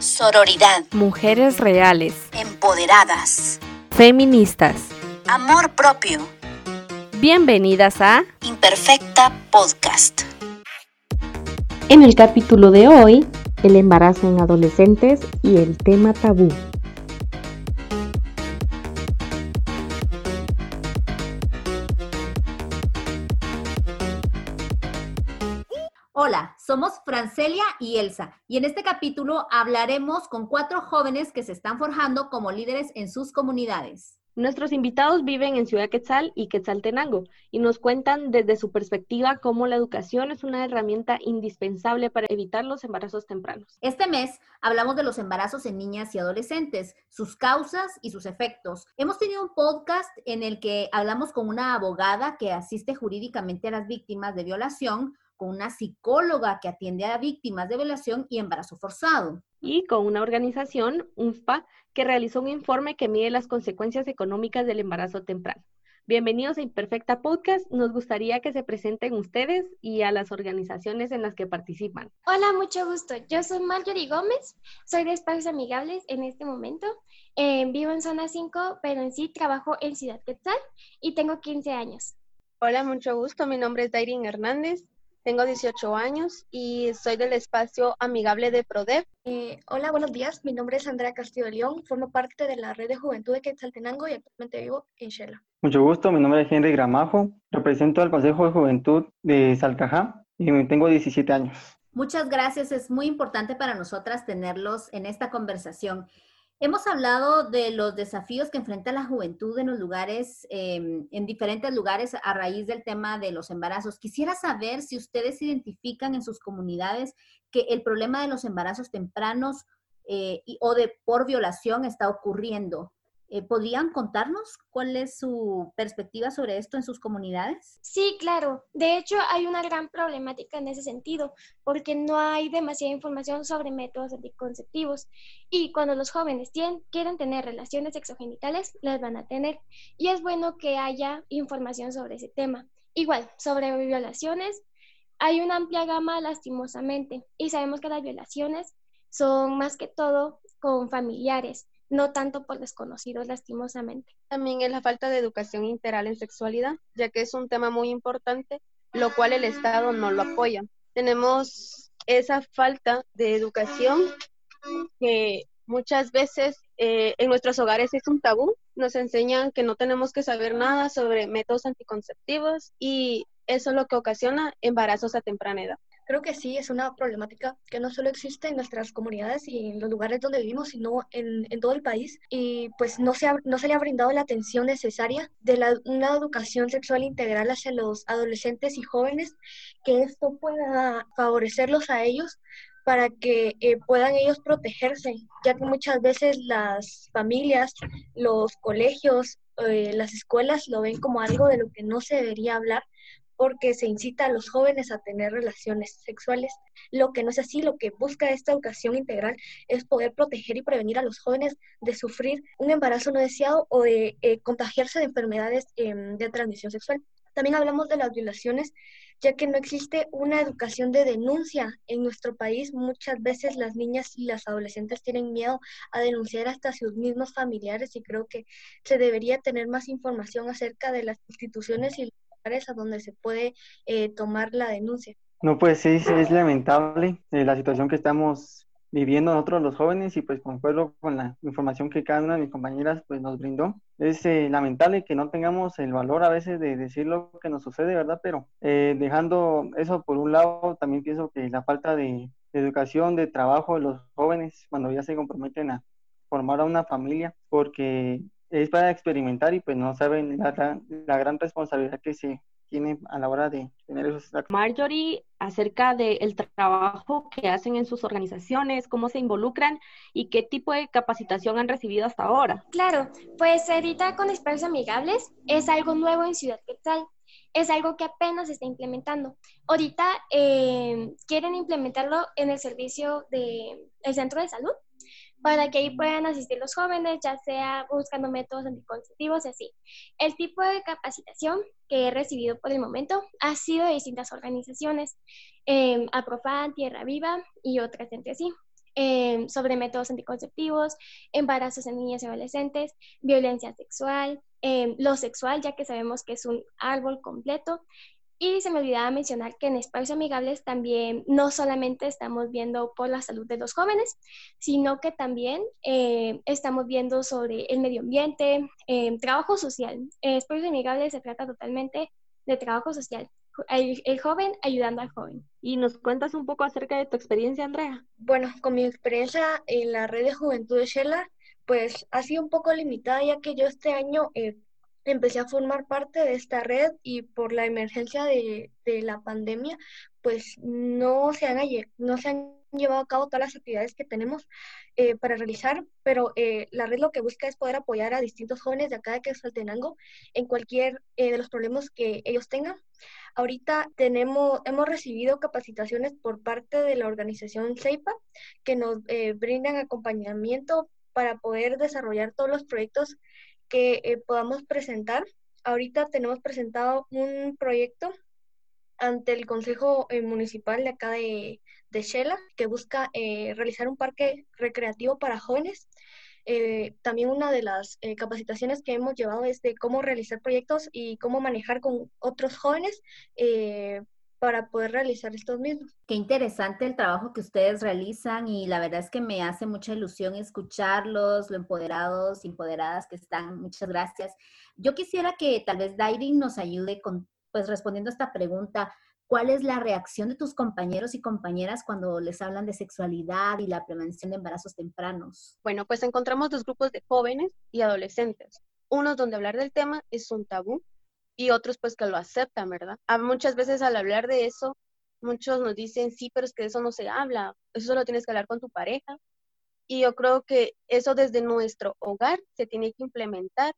Sororidad. Mujeres reales. Empoderadas. Feministas. Amor propio. Bienvenidas a Imperfecta Podcast. En el capítulo de hoy, el embarazo en adolescentes y el tema tabú. Francelia y Elsa y en este capítulo hablaremos con cuatro jóvenes que se están forjando como líderes en sus comunidades. Nuestros invitados viven en Ciudad Quetzal y Quetzaltenango y nos cuentan desde su perspectiva cómo la educación es una herramienta indispensable para evitar los embarazos tempranos. Este mes hablamos de los embarazos en niñas y adolescentes, sus causas y sus efectos. Hemos tenido un podcast en el que hablamos con una abogada que asiste jurídicamente a las víctimas de violación con una psicóloga que atiende a víctimas de violación y embarazo forzado. Y con una organización, UNFPA, que realizó un informe que mide las consecuencias económicas del embarazo temprano. Bienvenidos a Imperfecta Podcast. Nos gustaría que se presenten ustedes y a las organizaciones en las que participan. Hola, mucho gusto. Yo soy Marjorie Gómez, soy de Espacios Amigables en este momento. Eh, vivo en Zona 5, pero en sí trabajo en Ciudad Quetzal y tengo 15 años. Hola, mucho gusto. Mi nombre es Dairin Hernández. Tengo 18 años y soy del espacio amigable de PRODEP. Eh, hola, buenos días. Mi nombre es Andrea Castillo León. Formo parte de la red de juventud de Quetzaltenango y actualmente vivo en Shela. Mucho gusto. Mi nombre es Henry Gramajo. Represento al Consejo de Juventud de Salcajá y tengo 17 años. Muchas gracias. Es muy importante para nosotras tenerlos en esta conversación. Hemos hablado de los desafíos que enfrenta la juventud en los lugares, em, en diferentes lugares a raíz del tema de los embarazos. Quisiera saber si ustedes identifican en sus comunidades que el problema de los embarazos tempranos eh, o de por violación está ocurriendo. Eh, ¿Podrían contarnos cuál es su perspectiva sobre esto en sus comunidades? Sí, claro. De hecho, hay una gran problemática en ese sentido, porque no hay demasiada información sobre métodos anticonceptivos. Y cuando los jóvenes tienen, quieren tener relaciones sexogenitales, las van a tener. Y es bueno que haya información sobre ese tema. Igual, sobre violaciones, hay una amplia gama lastimosamente. Y sabemos que las violaciones son más que todo con familiares no tanto por desconocidos lastimosamente. También es la falta de educación integral en sexualidad, ya que es un tema muy importante, lo cual el Estado no lo apoya. Tenemos esa falta de educación que muchas veces eh, en nuestros hogares es un tabú. Nos enseñan que no tenemos que saber nada sobre métodos anticonceptivos y eso es lo que ocasiona embarazos a temprana edad. Creo que sí, es una problemática que no solo existe en nuestras comunidades y en los lugares donde vivimos, sino en, en todo el país. Y pues no se, no se le ha brindado la atención necesaria de la, una educación sexual integral hacia los adolescentes y jóvenes, que esto pueda favorecerlos a ellos para que eh, puedan ellos protegerse, ya que muchas veces las familias, los colegios, eh, las escuelas lo ven como algo de lo que no se debería hablar porque se incita a los jóvenes a tener relaciones sexuales. Lo que no es así, lo que busca esta educación integral es poder proteger y prevenir a los jóvenes de sufrir un embarazo no deseado o de eh, contagiarse de enfermedades em, de transmisión sexual. También hablamos de las violaciones, ya que no existe una educación de denuncia en nuestro país. Muchas veces las niñas y las adolescentes tienen miedo a denunciar hasta sus mismos familiares y creo que se debería tener más información acerca de las instituciones y a donde se puede eh, tomar la denuncia. No, pues sí, es lamentable eh, la situación que estamos viviendo nosotros los jóvenes y pues concuerdo con la información que cada una de mis compañeras pues nos brindó. Es eh, lamentable que no tengamos el valor a veces de decir lo que nos sucede, ¿verdad? Pero dejando eso por un lado, también pienso que la falta de educación, de trabajo de los jóvenes cuando ya se comprometen a formar a una familia, porque es para experimentar y pues no saben la, la gran responsabilidad que se tiene a la hora de tener esos actos. Marjorie, acerca del trabajo que hacen en sus organizaciones, cómo se involucran y qué tipo de capacitación han recibido hasta ahora. Claro, pues ahorita con espacios amigables es algo nuevo en Ciudad Quetzal. Es algo que apenas se está implementando. Ahorita eh, quieren implementarlo en el servicio del el centro de salud para que ahí puedan asistir los jóvenes, ya sea buscando métodos anticonceptivos y así. El tipo de capacitación que he recibido por el momento ha sido de distintas organizaciones, eh, Aprofan, Tierra Viva y otras entre sí. em, sobre métodos anticonceptivos, embarazos en niñas y adolescentes, violencia sexual, em, lo sexual, ya que sabemos que es un árbol completo. Y se me olvidaba mencionar que en espacios amigables también no solamente estamos viendo por la salud de los jóvenes, sino que también eh, estamos viendo sobre el medio ambiente, em, trabajo social. espacios amigables se trata totalmente de trabajo social el, joven ayudando al joven. ¿Y nos cuentas un poco acerca de tu experiencia, Andrea? Bueno, con mi experiencia en la red de juventud de Shela, pues ha sido un poco limitada ya que yo este año eh, empecé a formar parte de esta red y por la emergencia de, de la pandemia, pues no se, han, no se han llevado a cabo todas las actividades que tenemos eh, para realizar, pero eh, la red lo que busca es poder apoyar a distintos jóvenes de acá de Quetzaltenango en cualquier de los problemas que ellos tengan. Ahorita tenemos, hemos recibido capacitaciones por parte de la organización CEIPA que nos eh, brindan acompañamiento para poder desarrollar todos los proyectos que eh, podamos presentar. Ahorita tenemos presentado un proyecto ante el Consejo eh, Municipal de acá de, de Shela, que busca realizar un parque recreativo para jóvenes eh, también una de las eh, capacitaciones que hemos llevado es de cómo realizar proyectos y cómo manejar con otros jóvenes eh, para poder realizar estos mismos. Qué interesante el trabajo que ustedes realizan y la verdad es que me hace mucha ilusión escucharlos, lo empoderados y empoderadas que están. Muchas gracias. Yo quisiera que tal vez Dairin nos ayude con, pues respondiendo a esta pregunta. ¿Cuál es la reacción de tus compañeros y compañeras cuando les hablan de sexualidad y la prevención de embarazos tempranos? Bueno, pues encontramos dos grupos de jóvenes y adolescentes. Unos donde hablar del tema es un tabú y otros pues que lo aceptan, ¿verdad? A muchas veces al hablar de eso, muchos nos dicen, sí, pero es que eso no se habla, eso solo tienes que hablar con tu pareja. Y yo creo que eso desde nuestro hogar se tiene que implementar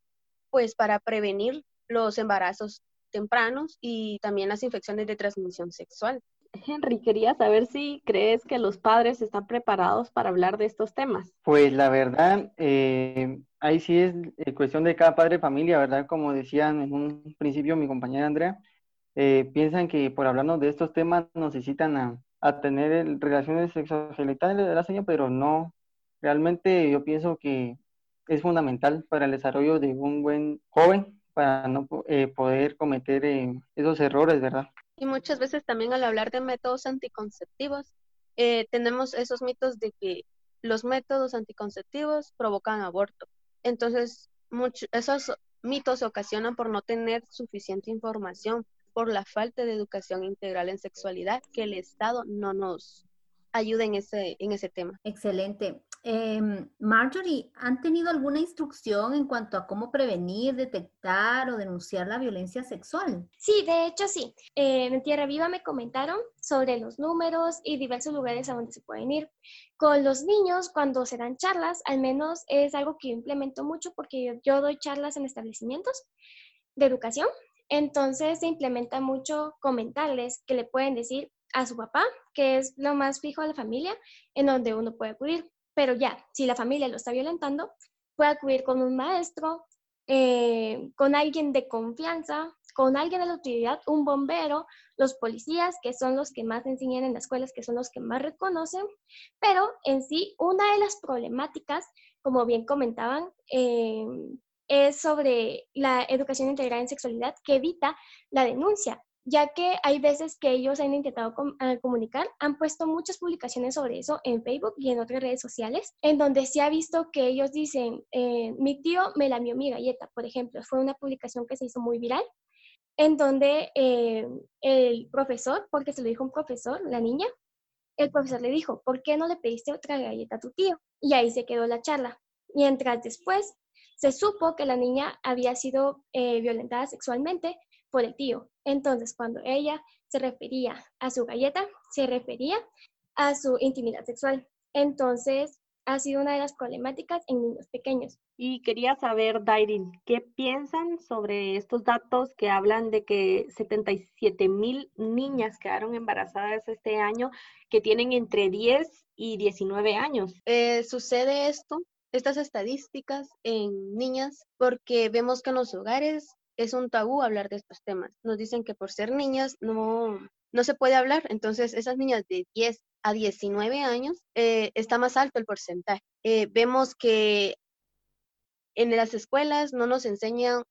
pues para prevenir los embarazos tempranos y también las infecciones de transmisión sexual. Henry, quería saber si crees que los padres están preparados para hablar de estos temas. Pues la verdad, eh, ahí sí es eh, cuestión de cada padre familia, ¿verdad? Como decían en un principio mi compañera Andrea, eh, piensan que por hablarnos de estos temas necesitan a, a tener relaciones sexogenitales de la señora, pero no, realmente yo pienso que es fundamental para el desarrollo de un buen joven para no eh, poder cometer eh, esos errores, ¿verdad? Y muchas veces también al hablar de métodos anticonceptivos, eh, tenemos esos mitos de que los métodos anticonceptivos provocan aborto. Entonces, esos mitos se ocasionan por no tener suficiente información, por la falta de educación integral en sexualidad, que el Estado no nos ayuda en ese, en ese tema. Excelente. Em, Marjorie, ¿han tenido alguna instrucción en cuanto a cómo prevenir, detectar o denunciar la violencia sexual? Sí, de hecho sí. en Tierra Viva me comentaron sobre los números y diversos lugares a donde se pueden ir. Con los niños, cuando se dan charlas, al menos es algo que implemento mucho porque yo doy charlas en establecimientos de educación. Entonces se implementa mucho comentarles que le pueden decir a su papá, que es lo más fijo de la familia, en donde uno puede acudir. Pero ya, si la familia lo está violentando, puede acudir con un maestro, eh, con alguien de confianza, con alguien de la autoridad, un bombero, los policías, que son los que más enseñan en las escuelas, que son los que más reconocen. Pero en sí, una de las problemáticas, como bien comentaban, eh, es sobre la educación integral en sexualidad que evita la denuncia ya que hay veces que ellos han intentado eh, comunicar, han puesto muchas publicaciones sobre eso en Facebook y en otras redes sociales, en donde se ha visto que ellos dicen, eh, mi tío me lamió mi galleta, por ejemplo, fue una publicación que se hizo muy viral, en donde eh, el profesor, porque se lo dijo un profesor, la niña, el profesor le dijo, ¿por qué no le pediste otra galleta a tu tío? Y ahí se quedó la charla. Mientras después se supo que la niña había sido violentada sexualmente por el tío. Entonces, cuando ella se refería a su galleta, se refería a su intimidad sexual. Entonces, ha sido una de las problemáticas en niños pequeños. Y quería saber, Dairin, ¿qué piensan sobre estos datos que hablan de que 77 mil niñas quedaron embarazadas este año que tienen entre 10 y 19 años? Eh, sucede esto, estas estadísticas en niñas, porque vemos que en los hogares es un tabú hablar de estos temas. Nos dicen que por ser niñas no, no se puede hablar. Entonces, esas niñas de 10 a 19 años eh, está más alto el porcentaje. Eh, vemos que en las escuelas no nos enseñan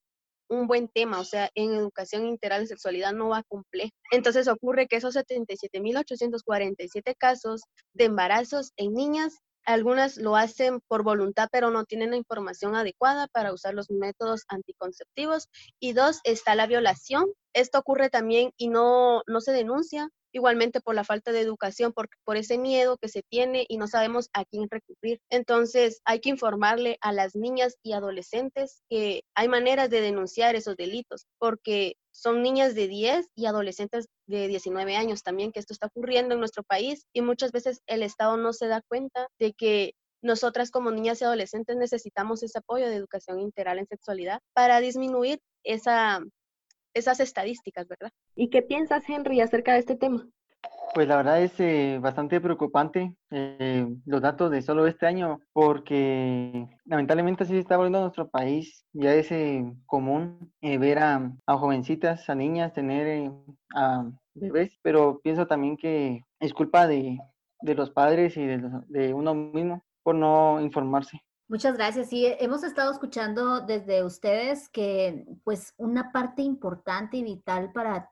un buen tema, o sea, en educación integral de sexualidad no va a cumplir. Entonces ocurre que esos 77.847 casos de embarazos en niñas algunas lo hacen por voluntad, pero no tienen la información adecuada para usar los métodos anticonceptivos. Y dos, está la violación. Esto ocurre también y no, no se denuncia igualmente por la falta de educación, por, por ese miedo que se tiene y no sabemos a quién recurrir. Entonces hay que informarle a las niñas y adolescentes que hay maneras de denunciar esos delitos, porque son niñas de 10 y adolescentes de 19 años también que esto está ocurriendo en nuestro país y muchas veces el Estado no se da cuenta de que nosotras como niñas y adolescentes necesitamos ese apoyo de educación integral en sexualidad para disminuir esa, esas estadísticas, ¿verdad? ¿Y qué piensas, Henry, acerca de este tema? Pues la verdad es eh, bastante preocupante eh, los datos de solo este año, porque lamentablemente así se está volviendo nuestro país. Ya es eh, común ver a, jovencitas, a niñas tener a bebés, pero pienso también que es culpa de, los padres y de, de uno mismo por no informarse. Muchas gracias. Sí, hemos estado escuchando desde ustedes que pues una parte importante y vital para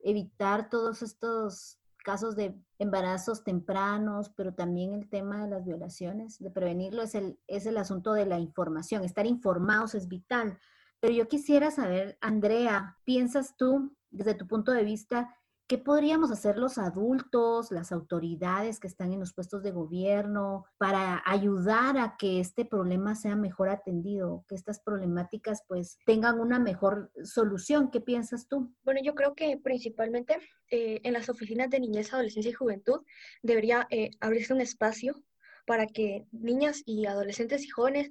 evitar todos estos casos de embarazos tempranos, pero también el tema de las violaciones, de prevenirlo, es el, es el asunto de la información. Estar informados es vital. Pero yo quisiera saber, Andrea, ¿piensas tú, desde tu punto de vista, ¿Qué podríamos hacer los adultos, las autoridades que están en los puestos de gobierno para ayudar a que este problema sea mejor atendido, que estas problemáticas pues tengan una mejor solución? ¿Qué piensas tú? Bueno, yo creo que principalmente eh, en las oficinas de niñez, adolescencia y juventud debería eh, abrirse un espacio para que niñas y adolescentes y jóvenes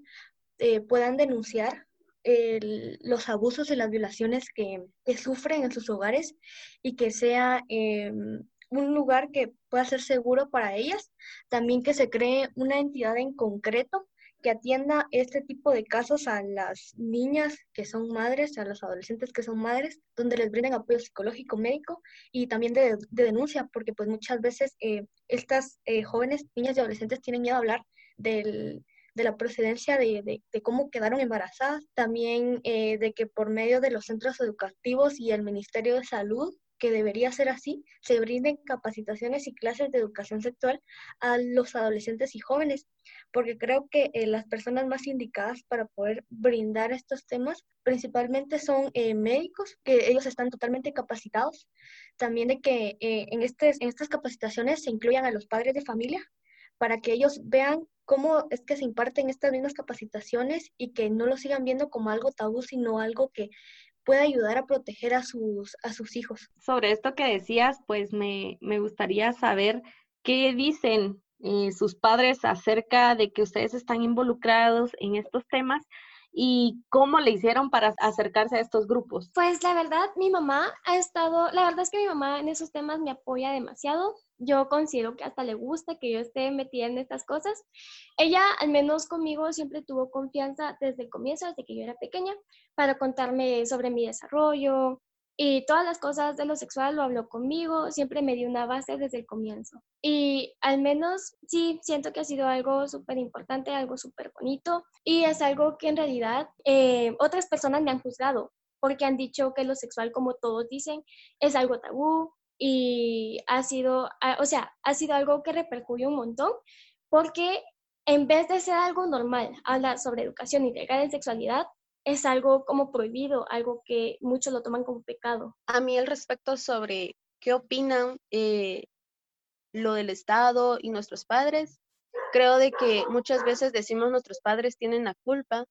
eh, puedan denunciar los abusos y las violaciones que, sufren en sus hogares y que sea em, un lugar que pueda ser seguro para ellas. También que se cree una entidad en concreto que atienda este tipo de casos a las niñas que son madres, a los adolescentes que son madres, donde les brinden apoyo psicológico, médico y también de, denuncia, porque pues muchas veces eh, estas eh, jóvenes, niñas y adolescentes tienen miedo a hablar del, de la procedencia de, cómo quedaron embarazadas, también eh, de que por medio de los centros educativos y el Ministerio de Salud, que debería ser así, se brinden capacitaciones y clases de educación sexual a los adolescentes y jóvenes, porque creo que eh, las personas más indicadas para poder brindar estos temas principalmente son eh, médicos, que ellos están totalmente capacitados, también de que en, este, en estas capacitaciones se incluyan a los padres de familia, para que ellos vean cómo es que se imparten estas mismas capacitaciones y que no lo sigan viendo como algo tabú, sino algo que pueda ayudar a proteger a sus, a sus hijos. Sobre esto que decías, pues me, gustaría saber qué dicen eh, sus padres acerca de que ustedes están involucrados en estos temas y cómo le hicieron para acercarse a estos grupos. Pues la verdad, mi mamá ha estado, la verdad es que mi mamá en esos temas me apoya demasiado yo considero que hasta le gusta que yo esté metida en estas cosas. Ella, al menos conmigo, siempre tuvo confianza desde el comienzo, desde que yo era pequeña, para contarme sobre mi desarrollo y todas las cosas de lo sexual lo habló conmigo, siempre me dio una base desde el comienzo. Y al menos sí, siento que ha sido algo súper importante, algo súper bonito y es algo que en realidad eh, otras personas me han juzgado porque han dicho que lo sexual, como todos dicen, es algo tabú, y ha sido, ah, o sea, ha sido algo que repercutió un montón porque en vez de ser algo normal, hablar sobre educación integral en sexualidad, es algo como prohibido, algo que muchos lo toman como pecado. A mí el respecto sobre qué opinan eh, lo del Estado y nuestros padres, creo de que muchas veces decimos nuestros padres tienen la culpa.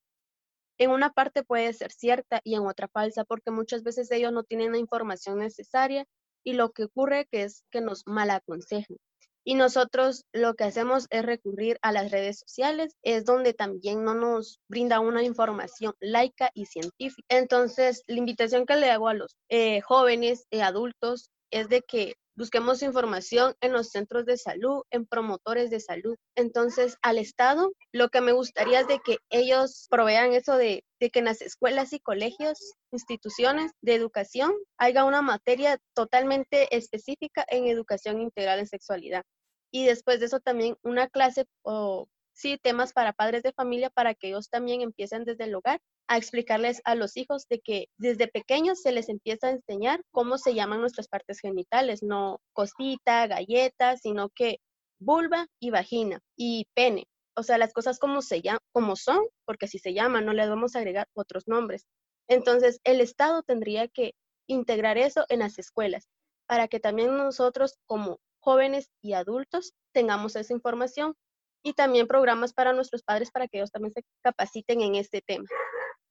En una parte puede ser cierta y en otra falsa, porque muchas veces ellos no tienen la información necesaria y lo que ocurre que es que nos malaconsejan. Y nosotros lo que hacemos es recurrir a las redes sociales, es donde también no nos brinda una información laica y científica. Entonces, la invitación que le hago a los eh, jóvenes y adultos es de que busquemos información en los centros de salud, en promotores de salud. Entonces, al Estado, lo que me gustaría es de que ellos provean eso de, de que en las escuelas y colegios, instituciones de educación, haya una materia totalmente específica en educación integral en sexualidad. Y después de eso también una clase o sí, temas para padres de familia para que ellos también empiecen desde el hogar a explicarles a los hijos de que desde pequeños se les empieza a enseñar cómo se llaman nuestras partes genitales, no cosita, galleta, sino que vulva y vagina y pene. O sea, las cosas como, se llaman, como son, porque si se llaman, no les vamos a agregar otros nombres. Entonces, el Estado tendría que integrar eso en las escuelas para que también nosotros como jóvenes y adultos tengamos esa información y también programas para nuestros padres para que ellos también se capaciten en este tema.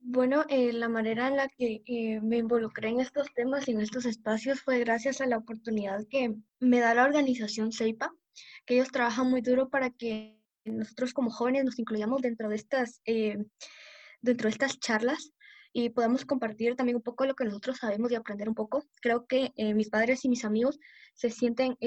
Bueno, eh, la manera en la que eh, me involucré en estos temas y en estos espacios fue gracias a la oportunidad que me da la organización CEIPA, que ellos trabajan muy duro para que nosotros como jóvenes nos incluyamos dentro de estas, eh, dentro de estas charlas y podamos compartir también un poco lo que nosotros sabemos y aprender un poco. Creo que mis padres y mis amigos se sienten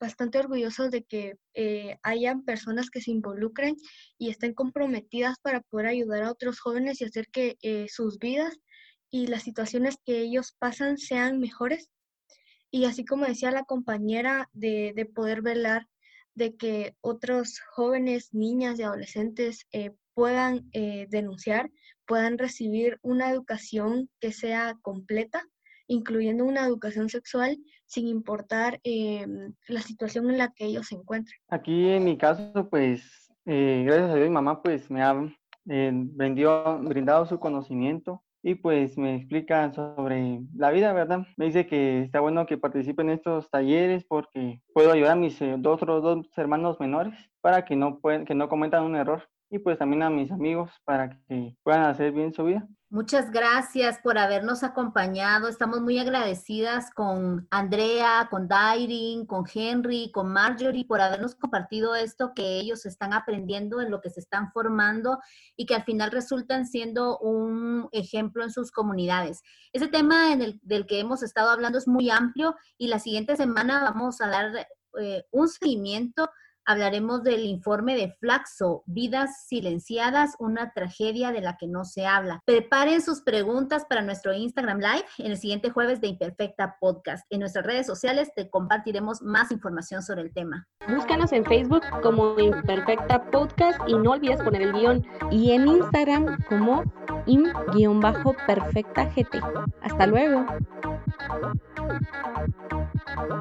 bastante orgullosos de que eh, hayan personas que se involucren y estén comprometidas para poder ayudar a otros jóvenes y hacer que eh, sus vidas y las situaciones que ellos pasan sean mejores. Y así como decía la compañera, de, de poder velar de que otros jóvenes, niñas y adolescentes eh, puedan denunciar, puedan recibir una educación que sea completa incluyendo una educación sexual sin importar eh, la situación en la que ellos se encuentran. Aquí en mi caso, pues, eh, gracias a Dios, mi mamá pues me ha eh, brindado su conocimiento y pues me explica sobre la vida, ¿verdad? Me dice que está bueno que participe en estos talleres porque puedo ayudar a mis otros dos hermanos menores para que no, pueden, que no cometan un error y pues también a mis amigos para que puedan hacer bien su vida. Muchas gracias por habernos acompañado. Estamos muy agradecidas con Andrea, con Dairin, con Henry, con Marjorie por habernos compartido esto que ellos están aprendiendo, en lo que se están formando y que al final resultan siendo un ejemplo en sus comunidades. Ese tema en el, del que hemos estado hablando es muy amplio y la siguiente semana vamos a dar eh, un seguimiento hablaremos del informe de Flaxo, Vidas Silenciadas, una tragedia de la que no se habla. Preparen sus preguntas para nuestro Instagram Live en el siguiente jueves de Imperfecta Podcast. En nuestras redes sociales te compartiremos más información sobre el tema. Búscanos en Facebook como Imperfecta Podcast y no olvides poner el guion. Y en Instagram como im-perfecta GT. Hasta luego. Ah!